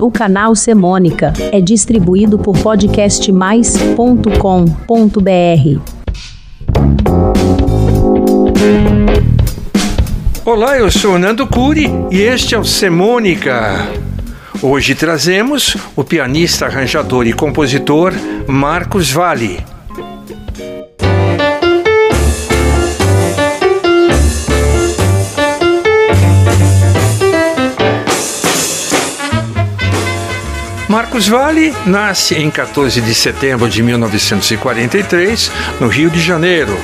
O canal Semônica é distribuído por podcastmais.com.br. Olá, eu sou Nando Curi e este é o Semônica. Hoje trazemos o pianista, arranjador e compositor Marcos Vale. Marcos Vale nasce em 14 de setembro de 1943, no Rio de Janeiro.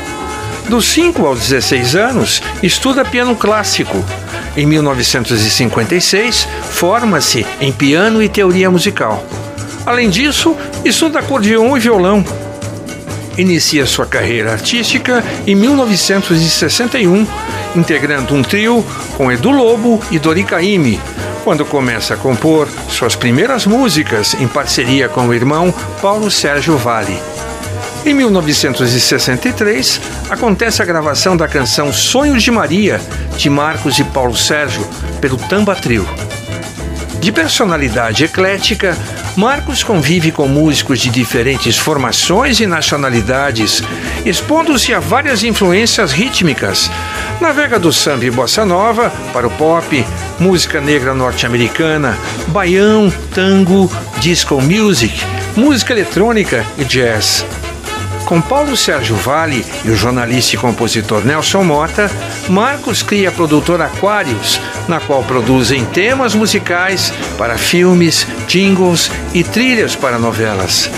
Dos 5 aos 16 anos, estuda piano clássico. Em 1956, forma-se em piano e teoria musical. Além disso, estuda acordeon e violão. Inicia sua carreira artística em 1961, integrando um trio com Edu Lobo e Dori quando começa a compor suas primeiras músicas em parceria com o irmão Paulo Sérgio Vale. Em 1963, acontece a gravação da canção Sonhos de Maria, de Marcos e Paulo Sérgio, pelo Tamba Trio. De personalidade eclética, Marcos convive com músicos de diferentes formações e nacionalidades, expondo-se a várias influências rítmicas. Navega do samba e bossa nova para o pop, música negra norte-americana, baião, tango, disco music, música eletrônica e jazz. Com Paulo Sérgio Vale e o jornalista e compositor Nelson Mota, Marcos cria a produtora Aquarius, na qual produzem temas musicais para filmes, jingles e trilhas para novelas.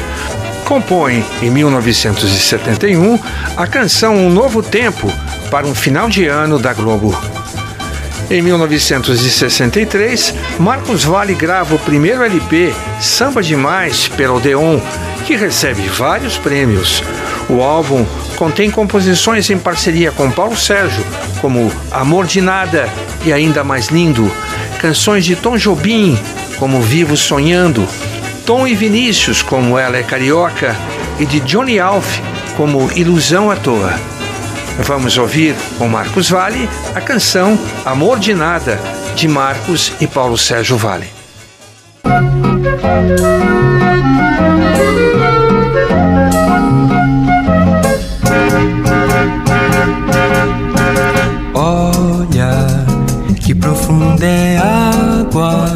Compõe, em 1971, a canção Um Novo Tempo para um final de ano da Globo. Em 1963, Marcos Vale grava o primeiro LP, Samba Demais, pela Odeon, que recebe vários prêmios. O álbum contém composições em parceria com Paulo Sérgio, como Amor de Nada e Ainda Mais Lindo, canções de Tom Jobim, como Vivo Sonhando, Tom e Vinícius, como Ela é Carioca, e de Johnny Alf, como Ilusão à Toa. Vamos ouvir com Marcos Vale a canção Amor de Nada, de Marcos e Paulo Sérgio Vale. profunda é água,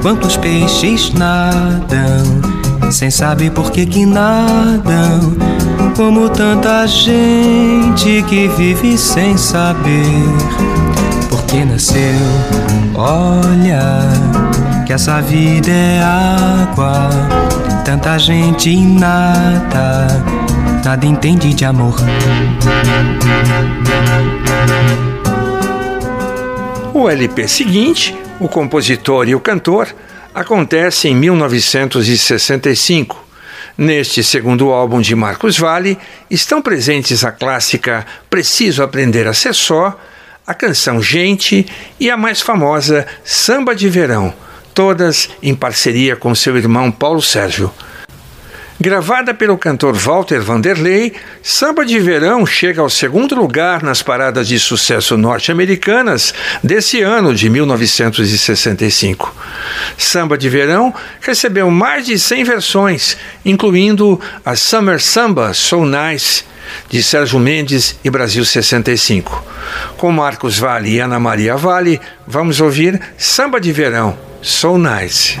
quantos peixes nadam, sem saber por que que nadam, como tanta gente que vive sem saber por que nasceu. Olha, que essa vida é água, tanta gente nada, nada entende de amor. O LP seguinte, O Compositor e o Cantor, acontece em 1965. Neste segundo álbum de Marcos Vale estão presentes a clássica Preciso Aprender a Ser Só, a canção Gente e a mais famosa Samba de Verão, todas em parceria com seu irmão Paulo Sérgio. Gravada pelo cantor Walter Vanderlei, Samba de Verão chega ao segundo lugar nas paradas de sucesso norte-americanas desse ano de 1965. Samba de Verão recebeu mais de 100 versões, incluindo a Summer Samba So Nice de Sérgio Mendes e Brasil 65. Com Marcos Vale e Ana Maria Vale, vamos ouvir Samba de Verão So Nice.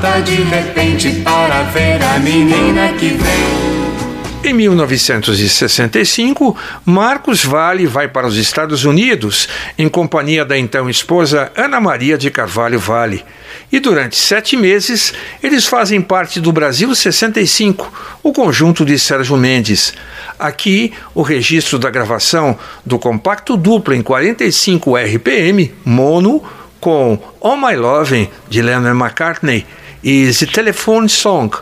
de repente para ver a menina que vem. Em 1965, Marcos Vale vai para os Estados Unidos em companhia da então esposa Ana Maria de Carvalho Vale. E durante sete meses, eles fazem parte do Brasil 65, o conjunto de Sérgio Mendes. Aqui, o registro da gravação do compacto duplo em 45 RPM, mono, com All My Loving, de Lennon McCartney, e The Telephone Song,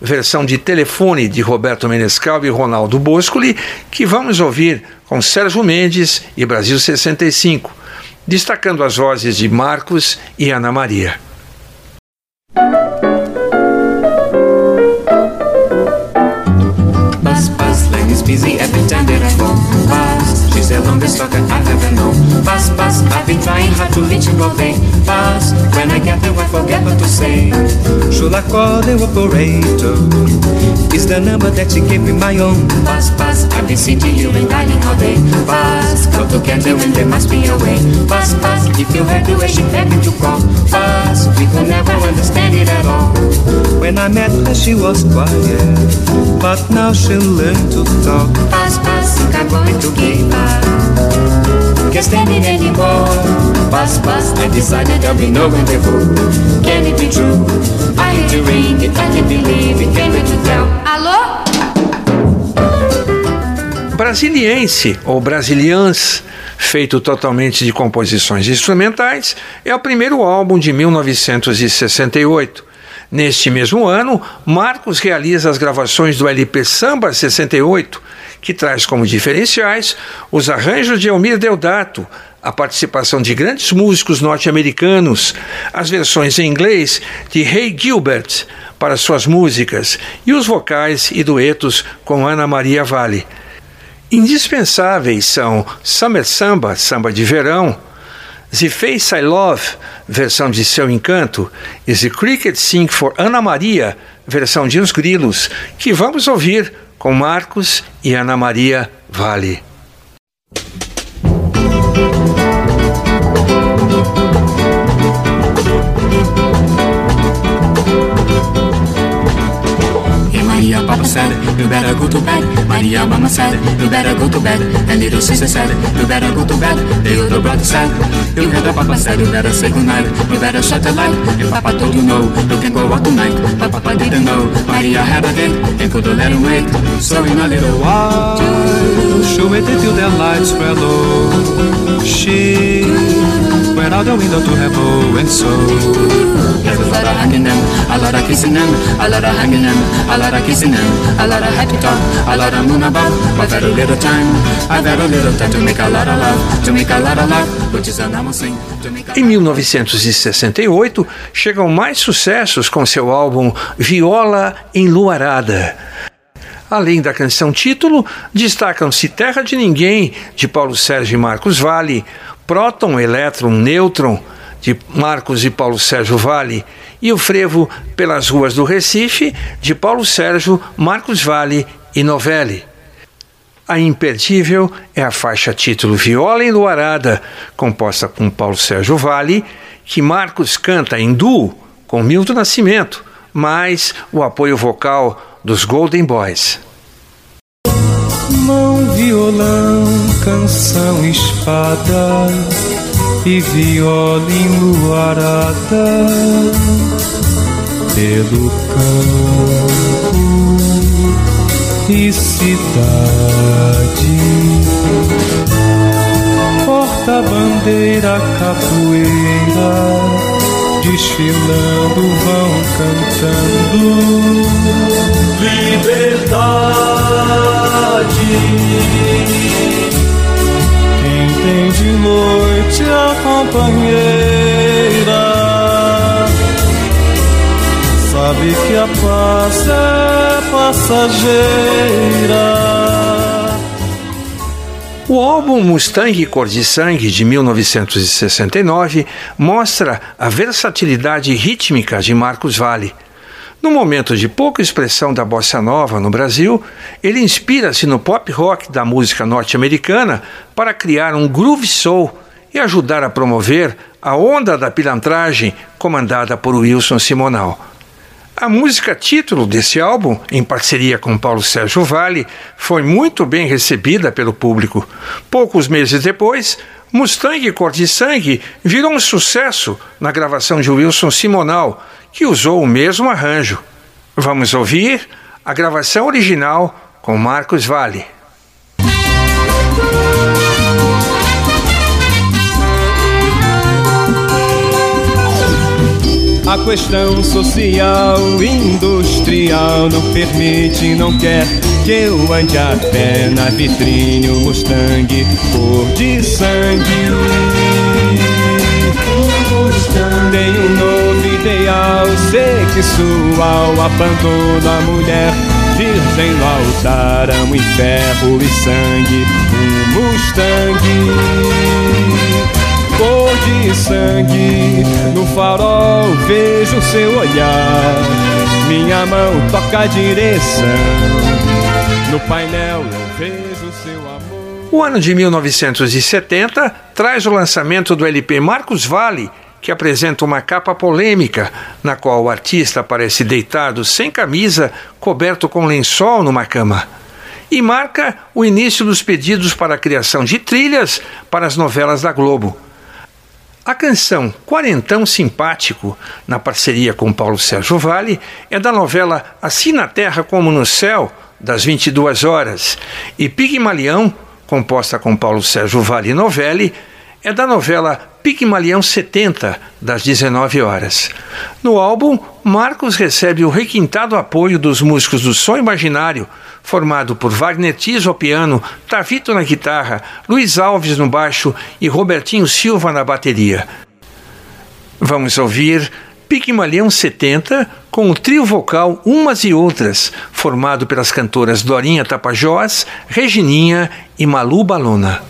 versão de telefone de Roberto Menescal e Ronaldo Boscoli, que vamos ouvir com Sérgio Mendes e Brasil 65, destacando as vozes de Marcos e Ana Maria. Longest talker I've ever known. Buzz, buzz, I've been trying hard to reach you all day. Buzz, when I get there, I forget what to say. Should I call the operator? Is the number that you gave me my own? Buzz, buzz, I've been seeing you and dining all day. Buzz, come together and there must be a way. Buzz, buzz, if you heard the way she begged to call. Buzz, we could never understand it at all. When I met her, she was quiet, but now she'll learn to talk. Buzz, think I'm going to give up. Can't stand it anymore. Buzz, buzz, I decided there'll be no rendezvous. Can it be true? I hate to ring it, I can't believe it, can't wait to tell. Alô? Brasiliense ou Brasilians, feito totalmente de composições instrumentais, é o primeiro álbum de 1968. Neste mesmo ano, Marcos realiza as gravações do LP Samba 68, que traz como diferenciais os arranjos de Elmir Deodato, a participação de grandes músicos norte-americanos, as versões em inglês de Ray Gilbert para suas músicas e os vocais e duetos com Ana Maria Vale. Indispensáveis são Summer Samba, samba de verão, The Face I Love, versão de Seu Encanto, e The Cricket Sing for Ana Maria, versão de Os Grilos, que vamos ouvir com Marcos e Ana Maria Vale. Papa said, you better go to bed. Maria, Mama said, you better go to bed. And little sister said, you better go to bed. The older brother said, you heard the Papa said, you better say goodnight. You better shut the light. And Papa told you no, you can go out tonight. But Papa didn't know. Maria had a date and couldn't let him wait. So in a little while, She waited till the lights were low. She went out the window to have a lot of hugging them, a lot of kissing them, a lot of hugging them, a lot of kissing them, a lot of happy talk, a lot of moon above. But little time, I've had a little time to make a lot of love, to make a lot of love, which is Em 1968, chegam mais sucessos com seu álbum Viola Enluarada. Além da canção título, destacam-se Terra de Ninguém, de Paulo Sérgio e Marcos Vale, Próton, Elétron, Nêutron, de Marcos e Paulo Sérgio Vale, e o Frevo pelas Ruas do Recife, de Paulo Sérgio, Marcos Vale e Novelli. A imperdível é a faixa título Viola Enluarada, composta com Paulo Sérgio Vale, que Marcos canta em duo com Milton Nascimento, mais o apoio vocal dos Golden Boys. Mão, violão, canção, espada e viola enluarada pelo campo e cidade. Porta-bandeira, capoeira, desfilando vão cantando liberdade. Quem tem de noite a companheira sabe que a paz é passageira. O álbum Mustang Cor de Sangue, de 1969, mostra a versatilidade rítmica de Marcos Valle. No momento de pouca expressão da bossa nova no Brasil, ele inspira-se no pop rock da música norte-americana para criar um groove soul e ajudar a promover a onda da pilantragem comandada por Wilson Simonal. A música título desse álbum, em parceria com Paulo Sérgio Vale, foi muito bem recebida pelo público. Poucos meses depois, Mustang Cor de Sangue virou um sucesso na gravação de Wilson Simonal, que usou o mesmo arranjo. Vamos ouvir a gravação original com Marcos Vale. A questão social, industrial não permite, não quer que eu ande a pé na vitrine o Mustang cor de sangue. Tem um novo ideal sexual, abandono a mulher virgem no altar, amo em ferro e sangue, um Mustang sangue. No farol vejo seu olhar. Minha mão toca a direção. No painel eu vejo seu amor. O ano de 1970 traz o lançamento do LP Marcos Vale, que apresenta uma capa polêmica, na qual o artista aparece deitado sem camisa, coberto com lençol numa cama. E marca o início dos pedidos para a criação de trilhas para as novelas da Globo. A canção Quarentão Simpático, na parceria com Paulo Sérgio Vale, é da novela Assim na Terra como no Céu, das 22 horas, e Pigmalião, composta com Paulo Sérgio Vale Novelli, é da novela Pigmalião 70, das 19 horas. No álbum, Marcos recebe o requintado apoio dos músicos do Som Imaginário, formado por Wagner Tiso ao piano, Tavito na guitarra, Luiz Alves no baixo e Robertinho Silva na bateria. Vamos ouvir Pigmalião 70 com o trio vocal Umas e Outras, formado pelas cantoras Dorinha Tapajós, Regininha e Malu Balona.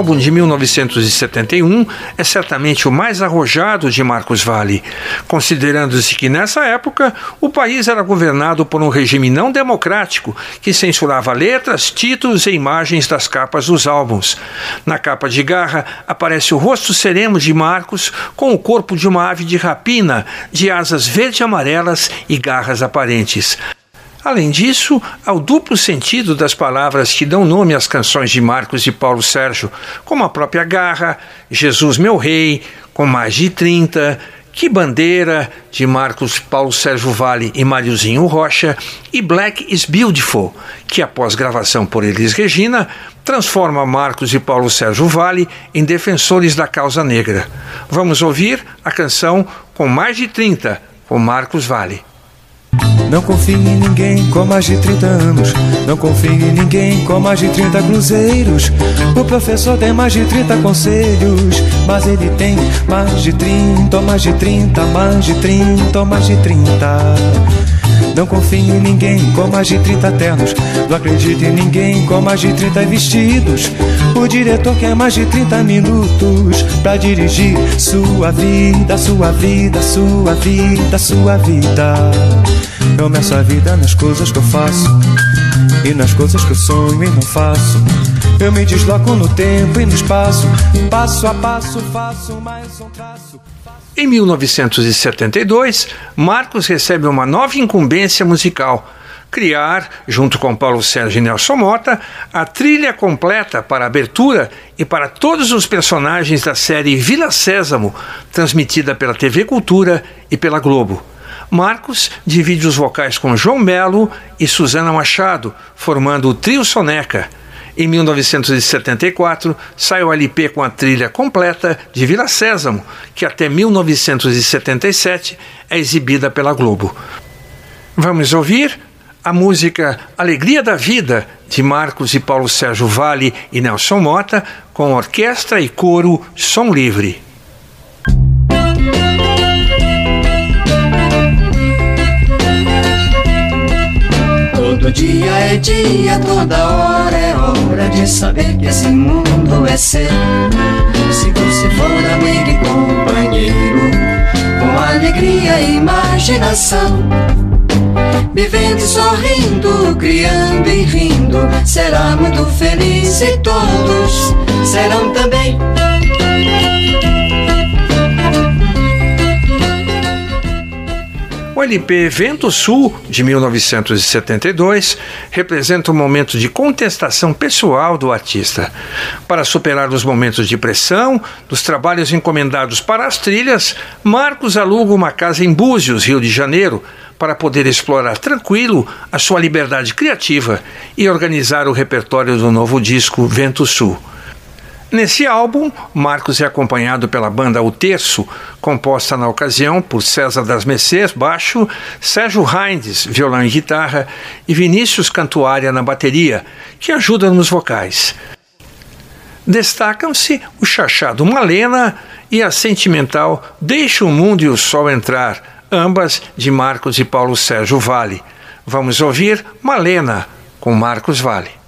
Álbum de 1971, é certamente o mais arrojado de Marcos Valle, considerando-se que nessa época o país era governado por um regime não democrático que censurava letras, títulos e imagens das capas dos álbuns. Na capa de Garra aparece o rosto sereno de Marcos com o corpo de uma ave de rapina, de asas verde-amarelas e garras aparentes. Além disso, há o duplo sentido das palavras que dão nome às canções de Marcos e Paulo Sérgio, como a própria Garra, Jesus Meu Rei, com mais de 30, Que Bandeira, de Marcos Paulo Sérgio Vale e Mariozinho Rocha, e Black is Beautiful, que após gravação por Elis Regina, transforma Marcos e Paulo Sérgio Vale em defensores da causa negra. Vamos ouvir a canção Com Mais de 30, com Marcos Vale. Não confie em ninguém com mais de 30 anos. Não confie em ninguém com mais de 30 cruzeiros. O professor tem mais de 30 conselhos. Mas ele tem mais de 30, ou mais de 30, mais de 30, ou mais de 30. Não confie em ninguém com mais de 30 ternos. Não acredite em ninguém com mais de 30 vestidos. O diretor quer mais de 30 minutos pra dirigir sua vida, sua vida, sua vida, sua vida. Eu meço a vida nas coisas que eu faço e nas coisas que eu sonho e não faço. Eu me desloco no tempo e no espaço, passo a passo faço mais um traço. Em 1972, Marcos recebe uma nova incumbência musical. Criar, junto com Paulo Sérgio e Nelson Mota, a trilha completa para a abertura e para todos os personagens da série Vila Sésamo, transmitida pela TV Cultura e pela Globo. Marcos divide os vocais com João Melo e Suzana Machado, formando o Trio Soneca. Em 1974, sai o LP com a trilha completa de Vila Sésamo, que até 1977 é exibida pela Globo. Vamos ouvir a música Alegria da Vida, de Marcos e Paulo Sérgio Vale e Nelson Mota, com orquestra e coro Som Livre. É dia, toda hora é hora de saber que esse mundo é seu. Se você for amigo e companheiro, com alegria e imaginação. Vivendo e sorrindo, criando e rindo, será muito feliz e todos serão também. O LP Vento Sul, de 1972, representa um momento de contestação pessoal do artista. Para superar os momentos de pressão dos trabalhos encomendados para as trilhas, Marcos aluga uma casa em Búzios, Rio de Janeiro, para poder explorar tranquilo a sua liberdade criativa e organizar o repertório do novo disco Vento Sul. Nesse álbum, Marcos é acompanhado pela banda O Terço, composta na ocasião por César das Messês, baixo, Sérgio Heindes, violão e guitarra, e Vinícius Cantuária na bateria, que ajuda nos vocais. Destacam-se o chachado Malena e a sentimental Deixa o Mundo e o Sol Entrar, ambas de Marcos e Paulo Sérgio Vale. Vamos ouvir Malena com Marcos Vale.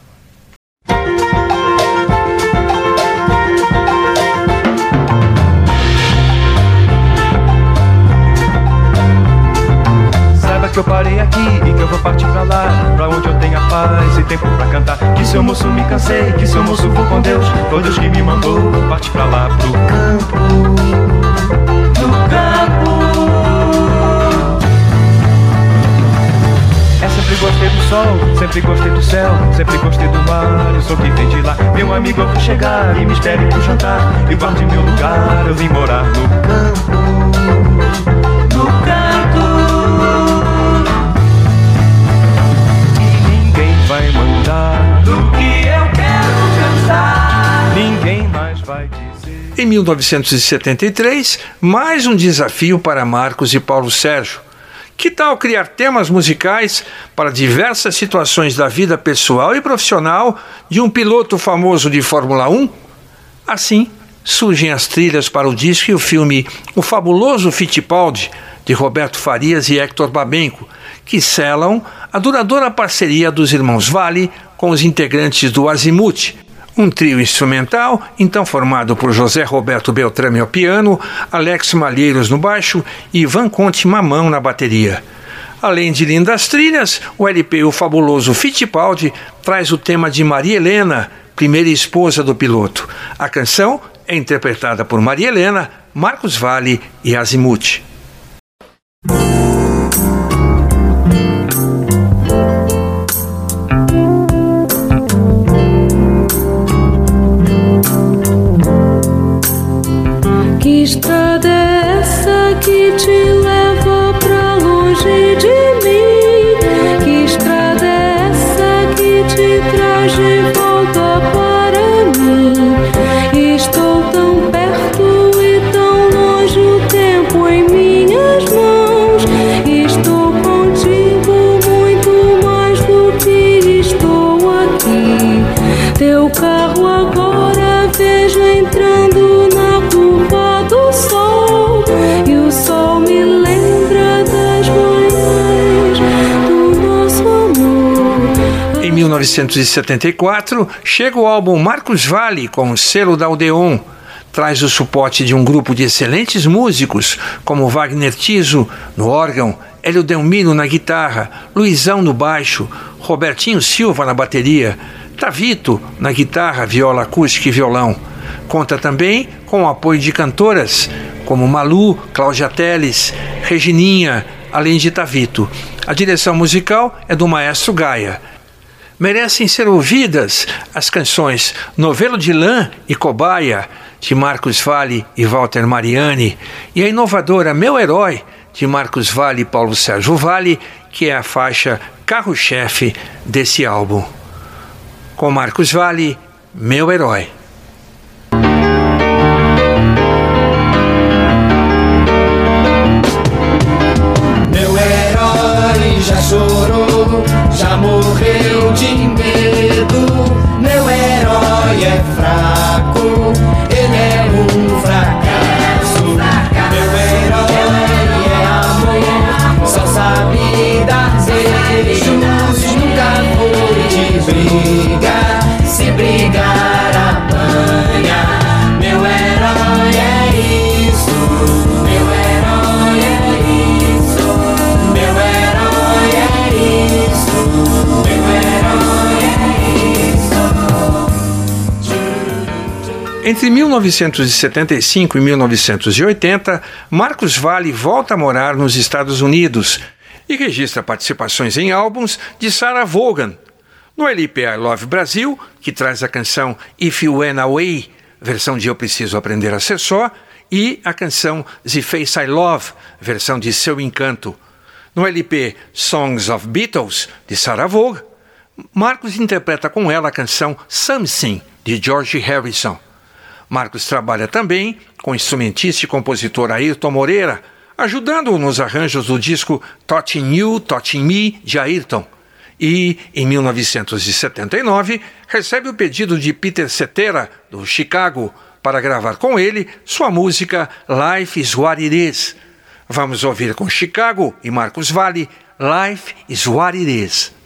Que eu parei aqui e que eu vou partir pra lá Pra onde eu tenha paz e tempo pra cantar. Que seu moço me cansei, que seu moço vou com Deus. Foi Deus que me mandou partir pra lá pro campo. No campo. É sempre gostei do sol, sempre gostei do céu Sempre gostei do mar, eu sou quem vem de lá. Meu amigo eu vou chegar e me espere pro jantar. E guarde meu lugar, eu vim morar no campo Em 1973, mais um desafio para Marcos e Paulo Sérgio. Que tal criar temas musicais para diversas situações da vida pessoal e profissional de um piloto famoso de Fórmula 1? Assim, surgem as trilhas para o disco e o filme O Fabuloso Fittipaldi, de Roberto Farias e Hector Babenco, que selam a duradoura parceria dos irmãos Vale com os integrantes do Azimuth, um trio instrumental, então formado por José Roberto Beltrame ao piano, Alex Malheiros no baixo e Ivan Conte Mamão na bateria. Além de lindas trilhas, o LP O Fabuloso Fittipaldi traz o tema de Maria Helena, primeira esposa do piloto. A canção é interpretada por Maria Helena, Marcos Vale e Azimuth. 1974, chega o álbum Marcos Vale com o selo da Odeon. Traz o suporte de um grupo de excelentes músicos, como Wagner Tiso no órgão, Hélio Delmiro na guitarra, Luizão no baixo, Robertinho Silva na bateria, Tavito na guitarra, viola acústica e violão. Conta também com o apoio de cantoras como Malu, Cláudia Teles, Regininha, além de Tavito. A direção musical é do maestro Gaia merecem ser ouvidas as canções Novelo de Lã e Cobaia, de Marcos Vale e Walter Mariani, e a inovadora Meu Herói, de Marcos Vale e Paulo Sérgio Vale, que é a faixa carro-chefe desse álbum. com Marcos Vale, meu herói. Entre 1975 e 1980, Marcos Valle volta a morar nos Estados Unidos e registra participações em álbuns de Sarah Vaughan. No LP I Love Brasil, que traz a canção If You Went Away, versão de Eu Preciso Aprender a Ser Só, e a canção The Face I Love, versão de Seu Encanto. No LP Songs of Beatles, de Sarah Vaughan, Marcos interpreta com ela a canção Something, de George Harrison. Marcos trabalha também com instrumentista e compositor Ayrton Moreira, ajudando-o nos arranjos do disco Touching You, Touching Me, de Ayrton. E, em 1979, recebe o pedido de Peter Cetera, do Chicago, para gravar com ele sua música Life is What It Is. Vamos ouvir com Chicago e Marcos Valle Life is What It Is.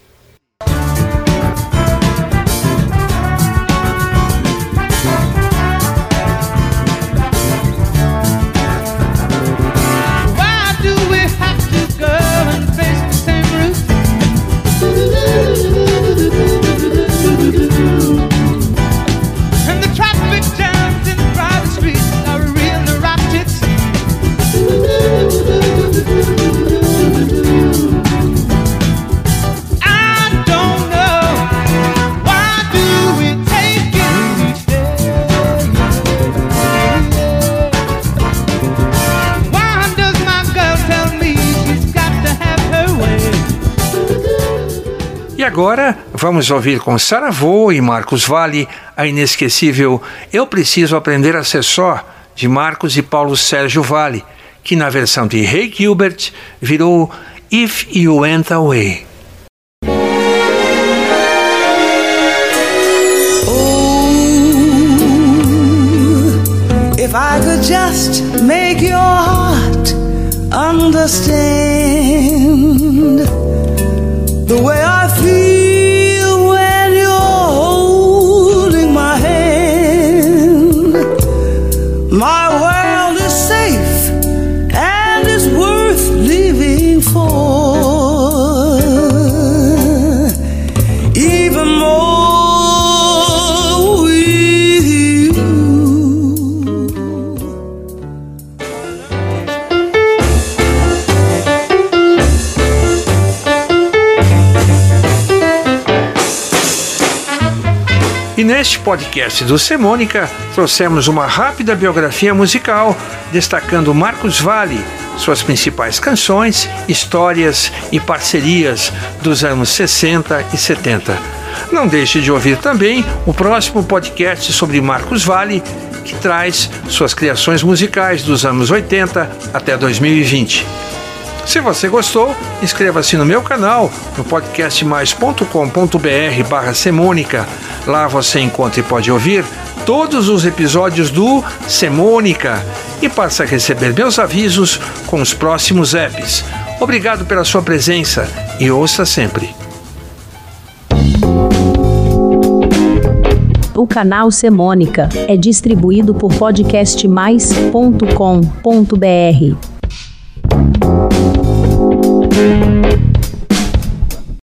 Agora vamos ouvir com Saravô e Marcos Vale a inesquecível Eu Preciso Aprender a Ser Só, de Marcos e Paulo Sérgio Vale, que na versão de Ray Gilbert virou If You Went Away. If I could just make your heart understand the way podcast do Semônica, trouxemos uma rápida biografia musical, destacando Marcos Valle, suas principais canções, histórias e parcerias dos anos 60 e 70. Não deixe de ouvir também o próximo podcast sobre Marcos Valle, que traz suas criações musicais dos anos 80 até 2020. Se você gostou, inscreva-se no meu canal no podcastmais.com.br barra Semônica. Lá você encontra e pode ouvir todos os episódios do Semônica e passa a receber meus avisos com os próximos apps. Obrigado pela sua presença e ouça sempre. O canal Semônica é distribuído por podcastmais.com.br.